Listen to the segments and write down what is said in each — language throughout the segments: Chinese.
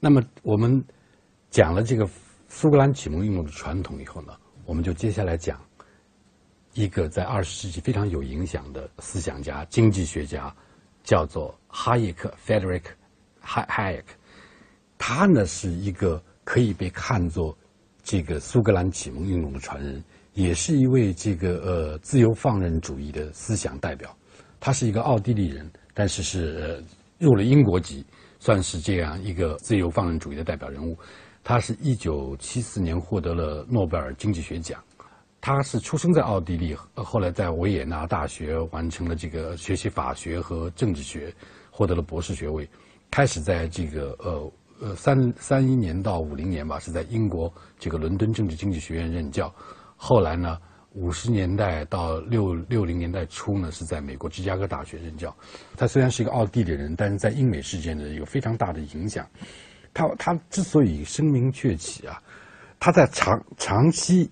那么我们讲了这个苏格兰启蒙运动的传统以后呢，我们就接下来讲一个在二十世纪非常有影响的思想家、经济学家，叫做哈耶克 （Frederick Hayek）。他呢是一个可以被看作这个苏格兰启蒙运动的传人，也是一位这个呃自由放任主义的思想代表。他是一个奥地利人，但是是入了英国籍。算是这样一个自由放任主义的代表人物，他是一九七四年获得了诺贝尔经济学奖。他是出生在奥地利，后来在维也纳大学完成了这个学习法学和政治学，获得了博士学位。开始在这个呃呃三三一年到五零年吧，是在英国这个伦敦政治经济学院任教。后来呢？五十年代到六六零年代初呢，是在美国芝加哥大学任教。他虽然是一个奥地利人，但是在英美事件呢有非常大的影响。他他之所以声名鹊起啊，他在长长期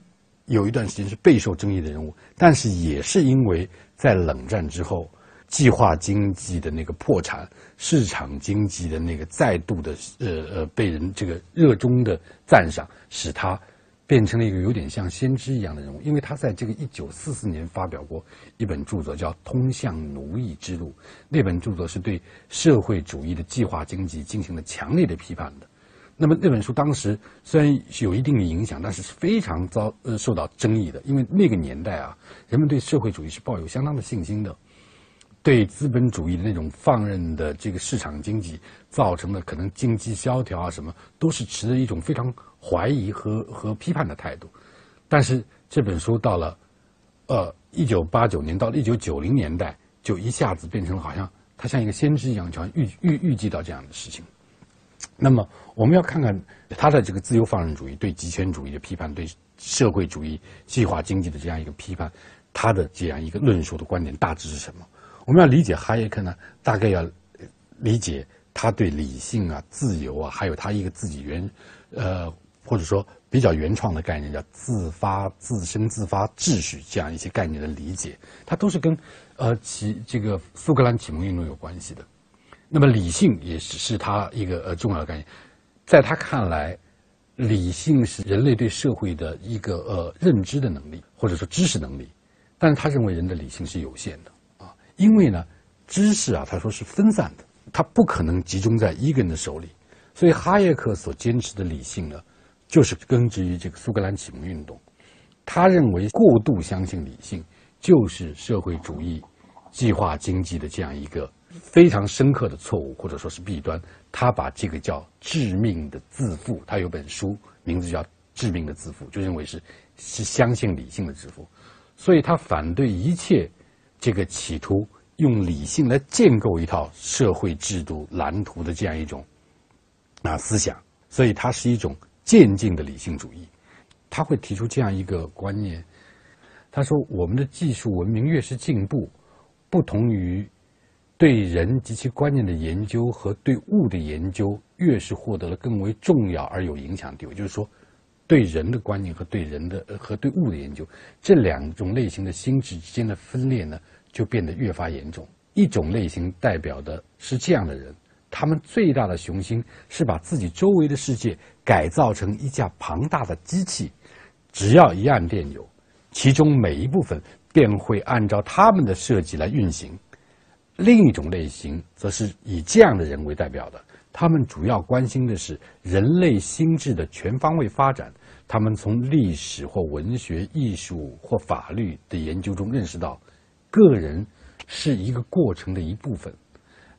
有一段时间是备受争议的人物，但是也是因为在冷战之后，计划经济的那个破产，市场经济的那个再度的呃呃被人这个热衷的赞赏，使他。变成了一个有点像先知一样的人物，因为他在这个一九四四年发表过一本著作，叫《通向奴役之路》。那本著作是对社会主义的计划经济进行了强烈的批判的。那么那本书当时虽然有一定的影响，但是是非常遭呃受到争议的，因为那个年代啊，人们对社会主义是抱有相当的信心的。对资本主义的那种放任的这个市场经济造成的可能经济萧条啊什么，都是持着一种非常怀疑和和批判的态度。但是这本书到了，呃，一九八九年到了一九九零年代，就一下子变成了好像他像一个先知一样，就像预预预计到这样的事情。那么我们要看看他的这个自由放任主义对极权主义的批判，对社会主义计划经济的这样一个批判，他的这样一个论述的观点大致是什么？我们要理解哈耶克呢，大概要理解他对理性啊、自由啊，还有他一个自己原呃或者说比较原创的概念，叫自发、自生、自发秩序这样一些概念的理解，它都是跟呃其这个苏格兰启蒙运动有关系的。那么理性也是是他一个呃重要的概念，在他看来，理性是人类对社会的一个呃认知的能力，或者说知识能力，但是他认为人的理性是有限的啊。因为呢，知识啊，他说是分散的，他不可能集中在一个人的手里，所以哈耶克所坚持的理性呢，就是根植于这个苏格兰启蒙运动。他认为过度相信理性就是社会主义计划经济的这样一个非常深刻的错误，或者说是弊端。他把这个叫致命的自负。他有本书名字叫《致命的自负》，就认为是是相信理性的自负，所以他反对一切。这个企图用理性来建构一套社会制度蓝图的这样一种啊思想，所以它是一种渐进的理性主义。他会提出这样一个观念：他说，我们的技术文明越是进步，不同于对人及其观念的研究和对物的研究，越是获得了更为重要而有影响地位。就是说。对人的观念和对人的和对物的研究，这两种类型的心智之间的分裂呢，就变得越发严重。一种类型代表的是这样的人，他们最大的雄心是把自己周围的世界改造成一架庞大的机器，只要一按电钮，其中每一部分便会按照他们的设计来运行。另一种类型则是以这样的人为代表的。他们主要关心的是人类心智的全方位发展。他们从历史或文学、艺术或法律的研究中认识到，个人是一个过程的一部分。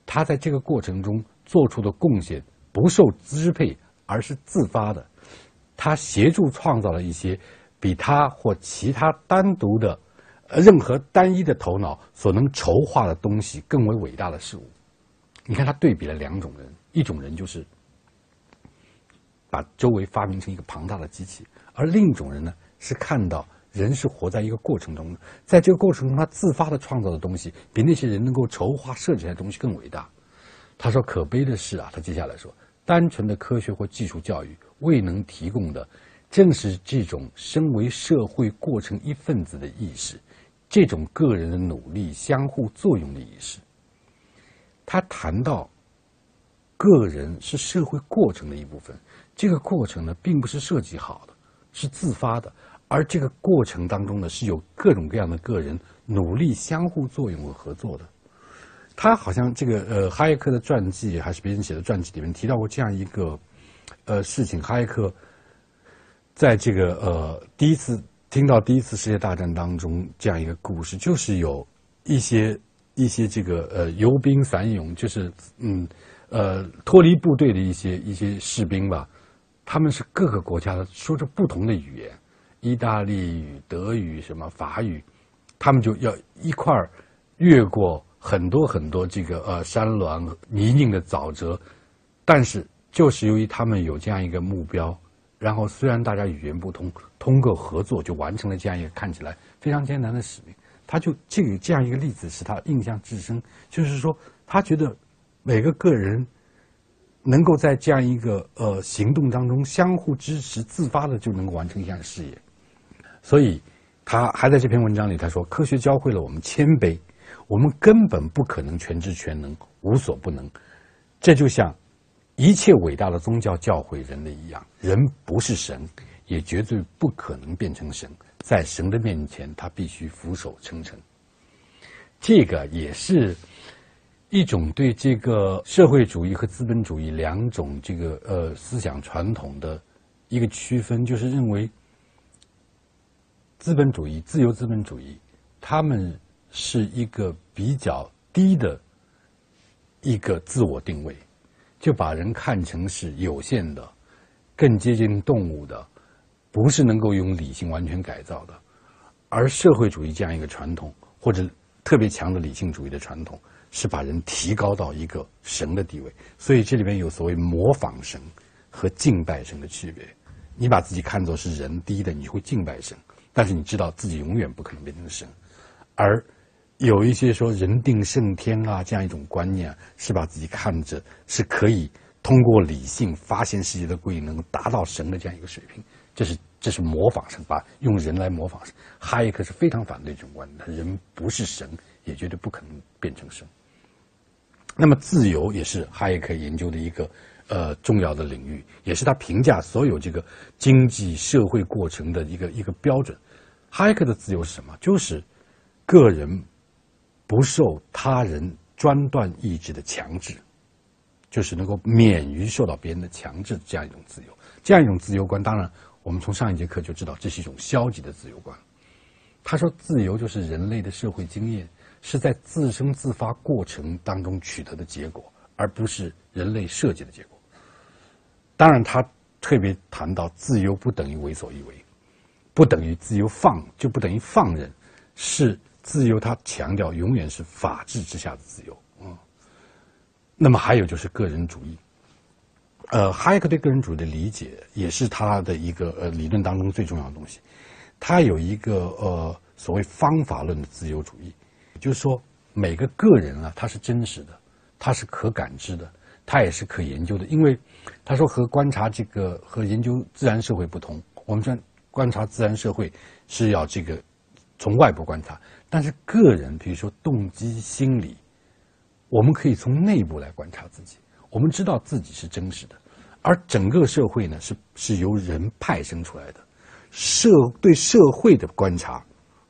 他在这个过程中做出的贡献不受支配，而是自发的。他协助创造了一些比他或其他单独的、任何单一的头脑所能筹划的东西更为伟大的事物。你看，他对比了两种人。一种人就是把周围发明成一个庞大的机器，而另一种人呢是看到人是活在一个过程中的，在这个过程中他自发的创造的东西比那些人能够筹划设计的东西更伟大。他说：“可悲的是啊，他接下来说，单纯的科学或技术教育未能提供的，正是这种身为社会过程一份子的意识，这种个人的努力相互作用的意识。”他谈到。个人是社会过程的一部分，这个过程呢，并不是设计好的，是自发的，而这个过程当中呢，是有各种各样的个人努力相互作用和合作的。他好像这个呃，哈耶克的传记还是别人写的传记里面提到过这样一个呃事情，哈耶克在这个呃第一次听到第一次世界大战当中这样一个故事，就是有一些一些这个呃游兵散勇，就是嗯。呃，脱离部队的一些一些士兵吧，他们是各个国家的，说着不同的语言，意大利语、德语、什么法语，他们就要一块儿越过很多很多这个呃山峦泥泞的沼泽，但是就是由于他们有这样一个目标，然后虽然大家语言不通，通过合作就完成了这样一个看起来非常艰难的使命。他就这个这样一个例子使他印象至深，就是说他觉得。每个个人能够在这样一个呃行动当中相互支持、自发的就能够完成一项事业，所以他还在这篇文章里他说：“科学教会了我们谦卑，我们根本不可能全知全能、无所不能。这就像一切伟大的宗教教诲人类一样，人不是神，也绝对不可能变成神，在神的面前，他必须俯首称臣。这个也是。”一种对这个社会主义和资本主义两种这个呃思想传统的一个区分，就是认为资本主义、自由资本主义，他们是一个比较低的一个自我定位，就把人看成是有限的、更接近动物的，不是能够用理性完全改造的。而社会主义这样一个传统，或者特别强的理性主义的传统。是把人提高到一个神的地位，所以这里面有所谓模仿神和敬拜神的区别。你把自己看作是人低的，你会敬拜神，但是你知道自己永远不可能变成神。而有一些说人定胜天啊这样一种观念，是把自己看着是可以通过理性发现世界的规律，能够达到神的这样一个水平。这是这是模仿神，把用人来模仿神。哈耶克是非常反对这种观点，人不是神，也绝对不可能变成神。那么，自由也是哈耶克研究的一个呃重要的领域，也是他评价所有这个经济社会过程的一个一个标准。哈耶克的自由是什么？就是个人不受他人专断意志的强制，就是能够免于受到别人的强制这样一种自由。这样一种自由观，当然我们从上一节课就知道，这是一种消极的自由观。他说，自由就是人类的社会经验。是在自生自发过程当中取得的结果，而不是人类设计的结果。当然，他特别谈到自由不等于为所欲为，不等于自由放，就不等于放任，是自由。他强调永远是法治之下的自由。嗯。那么还有就是个人主义。呃，哈耶克对个人主义的理解也是他的一个呃理论当中最重要的东西。他有一个呃所谓方法论的自由主义。就是说，每个个人啊，他是真实的，他是可感知的，他也是可研究的。因为他说和观察这个和研究自然社会不同，我们说观察自然社会是要这个从外部观察，但是个人，比如说动机、心理，我们可以从内部来观察自己。我们知道自己是真实的，而整个社会呢，是是由人派生出来的，社对社会的观察。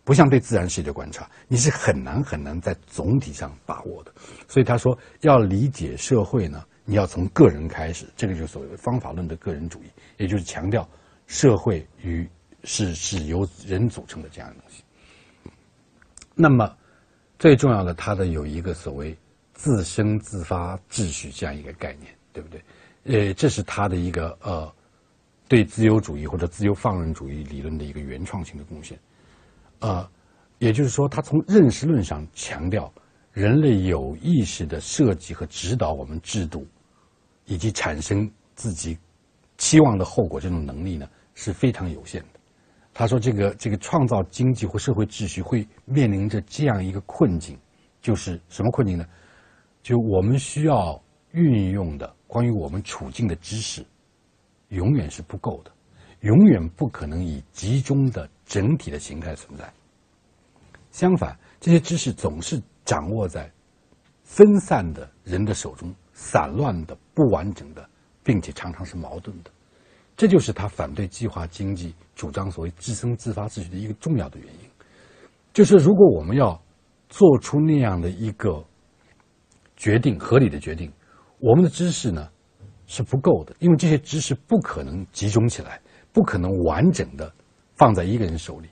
不像对自然世界的观察，你是很难很难在总体上把握的。所以他说，要理解社会呢，你要从个人开始。这个就是所谓方法论的个人主义，也就是强调社会与是是由人组成的这样的东西。那么最重要的，它的有一个所谓自生自发秩序这样一个概念，对不对？呃，这是他的一个呃对自由主义或者自由放任主义理论的一个原创性的贡献。呃，也就是说，他从认识论上强调，人类有意识的设计和指导我们制度，以及产生自己期望的后果这种能力呢是非常有限的。他说，这个这个创造经济或社会秩序会面临着这样一个困境，就是什么困境呢？就我们需要运用的关于我们处境的知识，永远是不够的。永远不可能以集中的整体的形态存在。相反，这些知识总是掌握在分散的人的手中，散乱的、不完整的，并且常常是矛盾的。这就是他反对计划经济、主张所谓自生自发秩序的一个重要的原因。就是如果我们要做出那样的一个决定，合理的决定，我们的知识呢是不够的，因为这些知识不可能集中起来，不可能完整的放在一个人手里，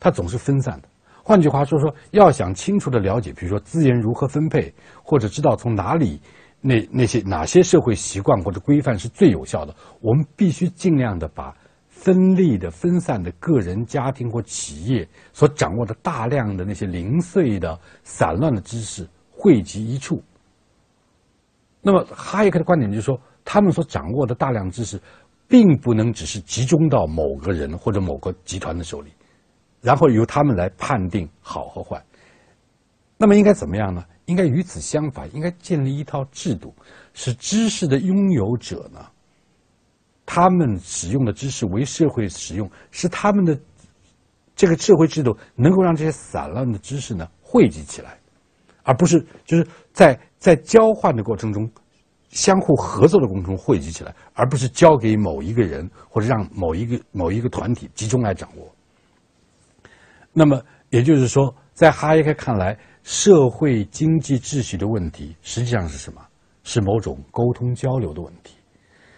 它总是分散的。换句话说，说要想清楚的了解，比如说资源如何分配，或者知道从哪里。那那些哪些社会习惯或者规范是最有效的？我们必须尽量的把分立的、分散的个人、家庭或企业所掌握的大量的那些零碎的、散乱的知识汇集一处。那么哈耶克的观点就是说，他们所掌握的大量知识，并不能只是集中到某个人或者某个集团的手里，然后由他们来判定好和坏。那么应该怎么样呢？应该与此相反，应该建立一套制度，使知识的拥有者呢，他们使用的知识为社会使用，使他们的这个社会制度能够让这些散乱的知识呢汇集起来，而不是就是在在交换的过程中，相互合作的过程中汇集起来，而不是交给某一个人或者让某一个某一个团体集中来掌握。那么也就是说，在哈耶克看来。社会经济秩序的问题实际上是什么？是某种沟通交流的问题。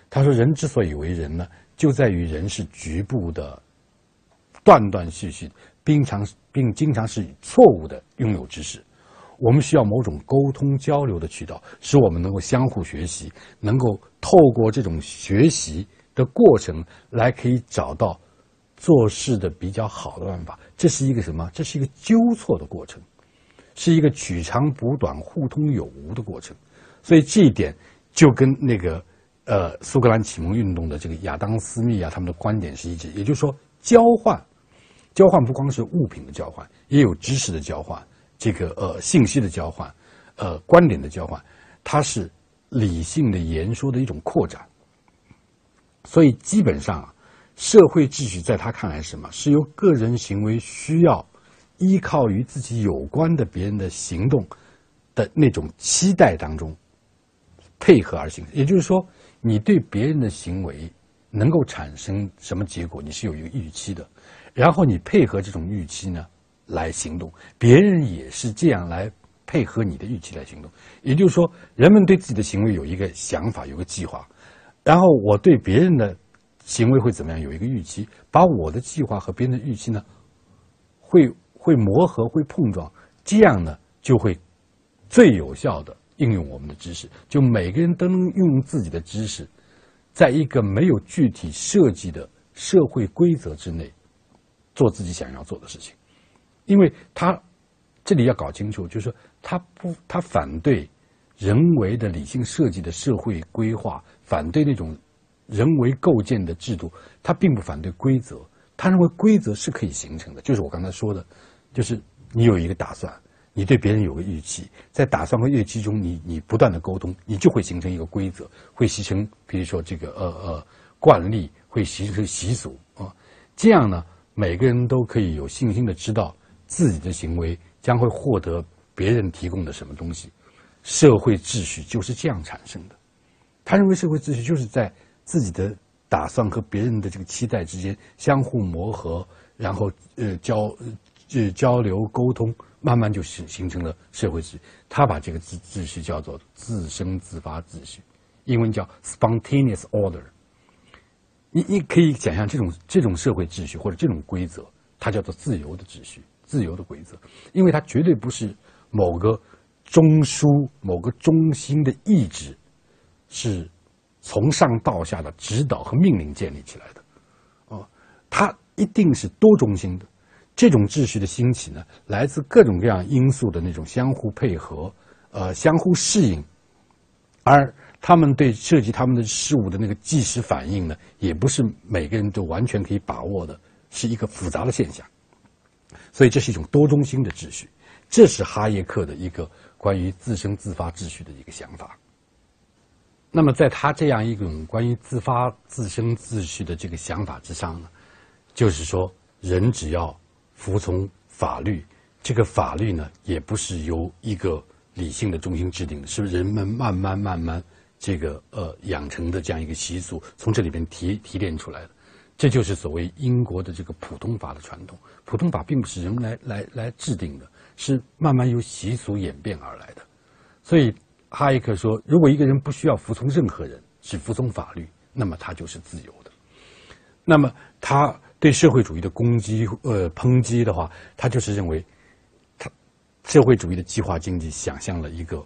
他说：“人之所以为人呢，就在于人是局部的、断断续续，并常并经常是错误的拥有知识。我们需要某种沟通交流的渠道，使我们能够相互学习，能够透过这种学习的过程来可以找到做事的比较好的办法。这是一个什么？这是一个纠错的过程。”是一个取长补短、互通有无的过程，所以这一点就跟那个呃苏格兰启蒙运动的这个亚当·斯密啊他们的观点是一致。也就是说，交换，交换不光是物品的交换，也有知识的交换，这个呃信息的交换，呃观点的交换，它是理性的言说的一种扩展。所以基本上啊，社会秩序在他看来是什么？是由个人行为需要。依靠于自己有关的别人的行动的那种期待当中配合而行，也就是说，你对别人的行为能够产生什么结果，你是有一个预期的，然后你配合这种预期呢来行动，别人也是这样来配合你的预期来行动。也就是说，人们对自己的行为有一个想法，有个计划，然后我对别人的行为会怎么样有一个预期，把我的计划和别人的预期呢会。会磨合，会碰撞，这样呢就会最有效的应用我们的知识。就每个人都能用自己的知识，在一个没有具体设计的社会规则之内，做自己想要做的事情。因为他这里要搞清楚，就是说他不，他反对人为的理性设计的社会规划，反对那种人为构建的制度。他并不反对规则，他认为规则是可以形成的。就是我刚才说的。就是你有一个打算，你对别人有个预期，在打算和预期中，你你不断的沟通，你就会形成一个规则，会形成比如说这个呃呃惯例，会形成习俗啊。这样呢，每个人都可以有信心的知道自己的行为将会获得别人提供的什么东西。社会秩序就是这样产生的。他认为社会秩序就是在自己的打算和别人的这个期待之间相互磨合，然后呃交。这交流沟通，慢慢就形形成了社会秩序。他把这个秩秩序叫做自生自发秩序，英文叫 spontaneous order。你你可以想象这种这种社会秩序或者这种规则，它叫做自由的秩序、自由的规则，因为它绝对不是某个中枢、某个中心的意志是从上到下的指导和命令建立起来的。哦，它一定是多中心的。这种秩序的兴起呢，来自各种各样因素的那种相互配合，呃，相互适应，而他们对涉及他们的事物的那个即时反应呢，也不是每个人都完全可以把握的，是一个复杂的现象。所以这是一种多中心的秩序，这是哈耶克的一个关于自生自发秩序的一个想法。那么在他这样一种关于自发自生自序的这个想法之上呢，就是说人只要服从法律，这个法律呢，也不是由一个理性的中心制定的，是人们慢慢慢慢这个呃养成的这样一个习俗，从这里边提提炼出来的。这就是所谓英国的这个普通法的传统。普通法并不是人们来来来制定的，是慢慢由习俗演变而来的。所以哈耶克说，如果一个人不需要服从任何人，只服从法律，那么他就是自由的。那么他对社会主义的攻击呃抨击的话，他就是认为，他社会主义的计划经济想象了一个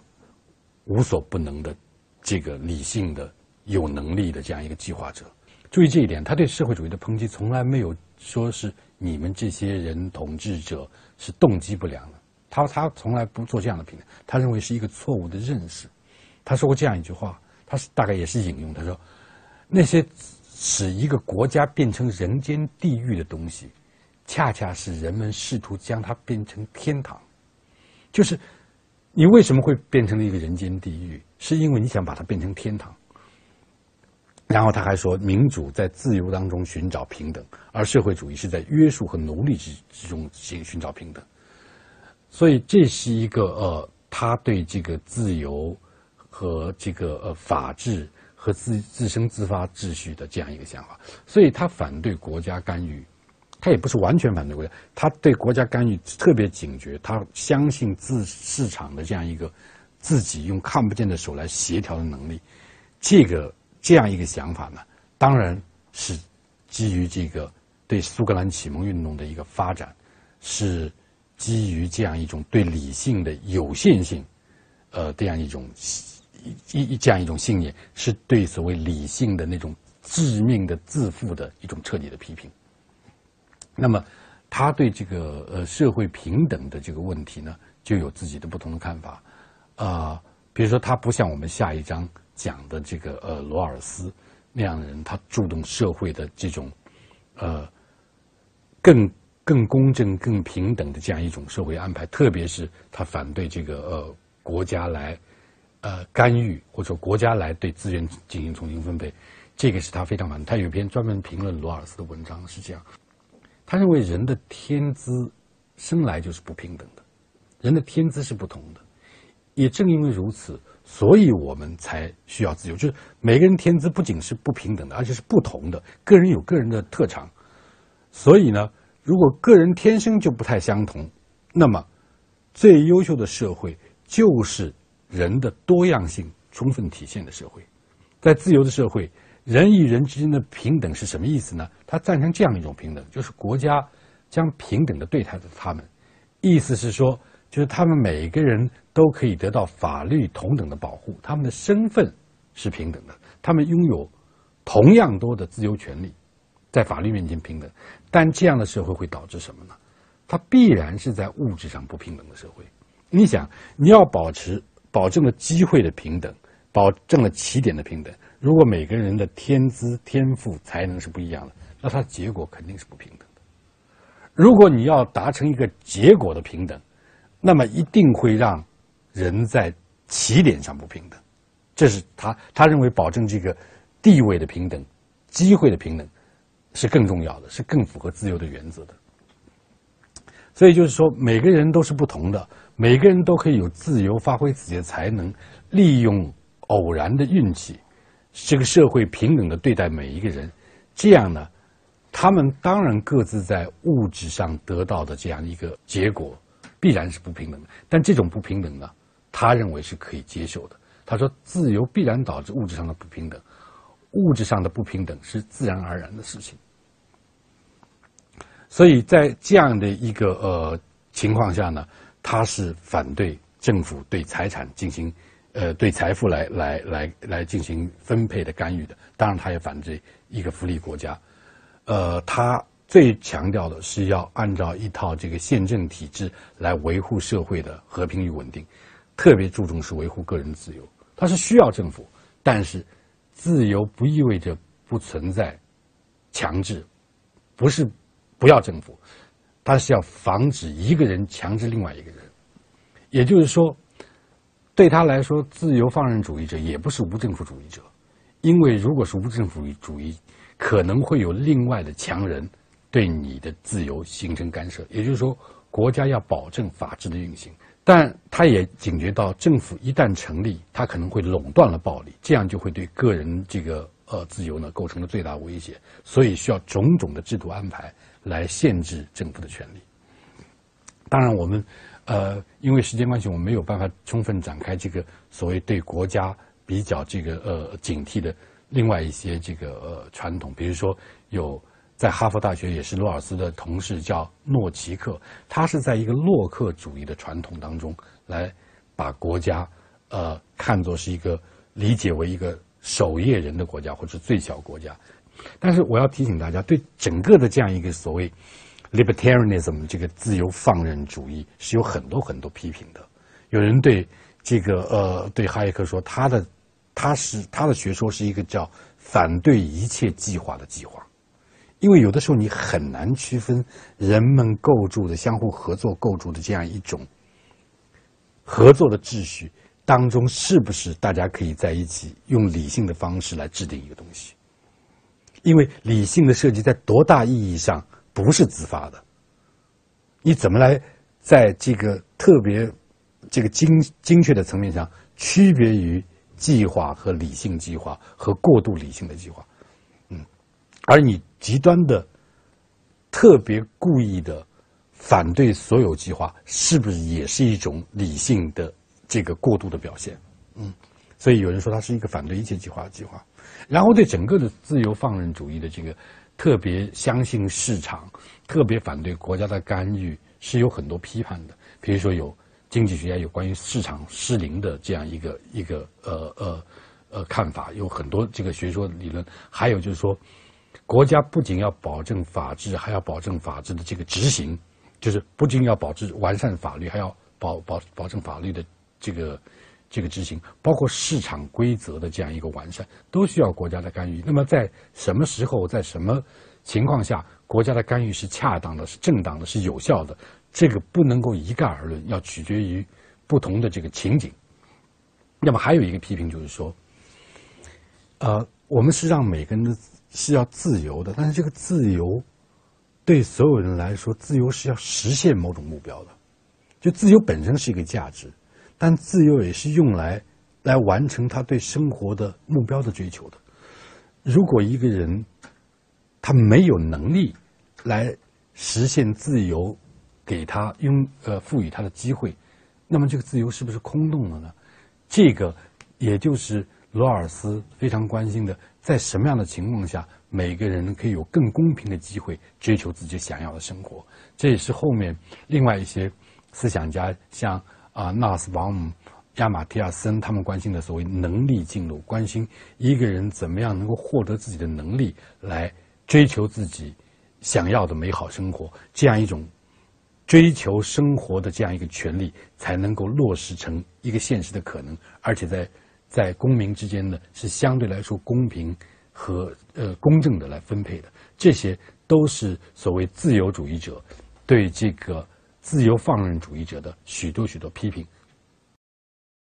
无所不能的这个理性的有能力的这样一个计划者。注意这一点，他对社会主义的抨击从来没有说是你们这些人统治者是动机不良的，他他从来不做这样的评论，他认为是一个错误的认识。他说过这样一句话，他是大概也是引用，他说那些使一个国家变成人间地狱的东西，恰恰是人们试图将它变成天堂。就是你为什么会变成了一个人间地狱，是因为你想把它变成天堂。然后他还说，民主在自由当中寻找平等，而社会主义是在约束和奴隶之之中寻寻找平等。所以这是一个呃，他对这个自由和这个呃法治和自自身自发秩序的这样一个想法。所以他反对国家干预，他也不是完全反对国家，他对国家干预特别警觉，他相信自市场的这样一个自己用看不见的手来协调的能力，这个。这样一个想法呢，当然是基于这个对苏格兰启蒙运动的一个发展，是基于这样一种对理性的有限性，呃，这样一种一一这样一种信念，是对所谓理性的那种致命的自负的一种彻底的批评。那么，他对这个呃社会平等的这个问题呢，就有自己的不同的看法啊。比如说，他不像我们下一章。讲的这个呃罗尔斯那样的人，他注重社会的这种呃更更公正、更平等的这样一种社会安排，特别是他反对这个呃国家来呃干预，或者说国家来对资源进行重新分配，这个是他非常反对。他有一篇专门评论罗尔斯的文章是这样，他认为人的天资生来就是不平等的，人的天资是不同的，也正因为如此。所以我们才需要自由，就是每个人天资不仅是不平等的，而且是不同的。个人有个人的特长，所以呢，如果个人天生就不太相同，那么最优秀的社会就是人的多样性充分体现的社会。在自由的社会，人与人之间的平等是什么意思呢？他赞成这样一种平等，就是国家将平等的对待着他们，意思是说。就是他们每个人都可以得到法律同等的保护，他们的身份是平等的，他们拥有同样多的自由权利，在法律面前平等。但这样的社会会导致什么呢？它必然是在物质上不平等的社会。你想，你要保持保证了机会的平等，保证了起点的平等，如果每个人的天资、天赋、才能是不一样的，那它结果肯定是不平等的。如果你要达成一个结果的平等，那么一定会让人在起点上不平等，这是他他认为保证这个地位的平等、机会的平等是更重要的，是更符合自由的原则的。所以就是说，每个人都是不同的，每个人都可以有自由发挥自己的才能，利用偶然的运气，这个社会平等的对待每一个人，这样呢，他们当然各自在物质上得到的这样一个结果。必然是不平等的，但这种不平等呢，他认为是可以接受的。他说，自由必然导致物质上的不平等，物质上的不平等是自然而然的事情。所以在这样的一个呃情况下呢，他是反对政府对财产进行呃对财富来来来来进行分配的干预的。当然，他也反对一个福利国家，呃，他。最强调的是要按照一套这个宪政体制来维护社会的和平与稳定，特别注重是维护个人自由。他是需要政府，但是自由不意味着不存在强制，不是不要政府，它是要防止一个人强制另外一个人。也就是说，对他来说，自由放任主义者也不是无政府主义者，因为如果是无政府主义，可能会有另外的强人。对你的自由形成干涉，也就是说，国家要保证法治的运行，但他也警觉到，政府一旦成立，他可能会垄断了暴力，这样就会对个人这个呃自由呢构成了最大威胁，所以需要种种的制度安排来限制政府的权利。当然，我们呃因为时间关系，我们没有办法充分展开这个所谓对国家比较这个呃警惕的另外一些这个呃传统，比如说有。在哈佛大学也是罗尔斯的同事，叫诺奇克。他是在一个洛克主义的传统当中来把国家，呃，看作是一个理解为一个守夜人的国家或者最小国家。但是我要提醒大家，对整个的这样一个所谓 libertarianism 这个自由放任主义是有很多很多批评的。有人对这个呃对哈耶克说，他的他是他的学说是一个叫反对一切计划的计划。因为有的时候你很难区分人们构筑的相互合作构筑的这样一种合作的秩序当中，是不是大家可以在一起用理性的方式来制定一个东西？因为理性的设计在多大意义上不是自发的，你怎么来在这个特别这个精精确的层面上区别于计划和理性计划和过度理性的计划？而你极端的、特别故意的反对所有计划，是不是也是一种理性的这个过度的表现？嗯，所以有人说它是一个反对一切计划的计划，然后对整个的自由放任主义的这个特别相信市场、特别反对国家的干预，是有很多批判的。比如说，有经济学家有关于市场失灵的这样一个一个呃呃呃看法，有很多这个学说理论，还有就是说。国家不仅要保证法治，还要保证法治的这个执行，就是不仅要保质完善法律，还要保保保证法律的这个这个执行，包括市场规则的这样一个完善，都需要国家的干预。那么在什么时候，在什么情况下，国家的干预是恰当的、是正当的、是有效的？这个不能够一概而论，要取决于不同的这个情景。那么还有一个批评就是说，呃，我们是让每个人的。是要自由的，但是这个自由对所有人来说，自由是要实现某种目标的。就自由本身是一个价值，但自由也是用来来完成他对生活的目标的追求的。如果一个人他没有能力来实现自由，给他拥呃赋予他的机会，那么这个自由是不是空洞了呢？这个也就是罗尔斯非常关心的。在什么样的情况下，每个人可以有更公平的机会追求自己想要的生活？这也是后面另外一些思想家，像啊纳斯王姆、亚马提亚森他们关心的所谓能力进入，关心一个人怎么样能够获得自己的能力来追求自己想要的美好生活，这样一种追求生活的这样一个权利，才能够落实成一个现实的可能，而且在。在公民之间呢，是相对来说公平和呃公正的来分配的，这些都是所谓自由主义者对这个自由放任主义者的许多许多批评。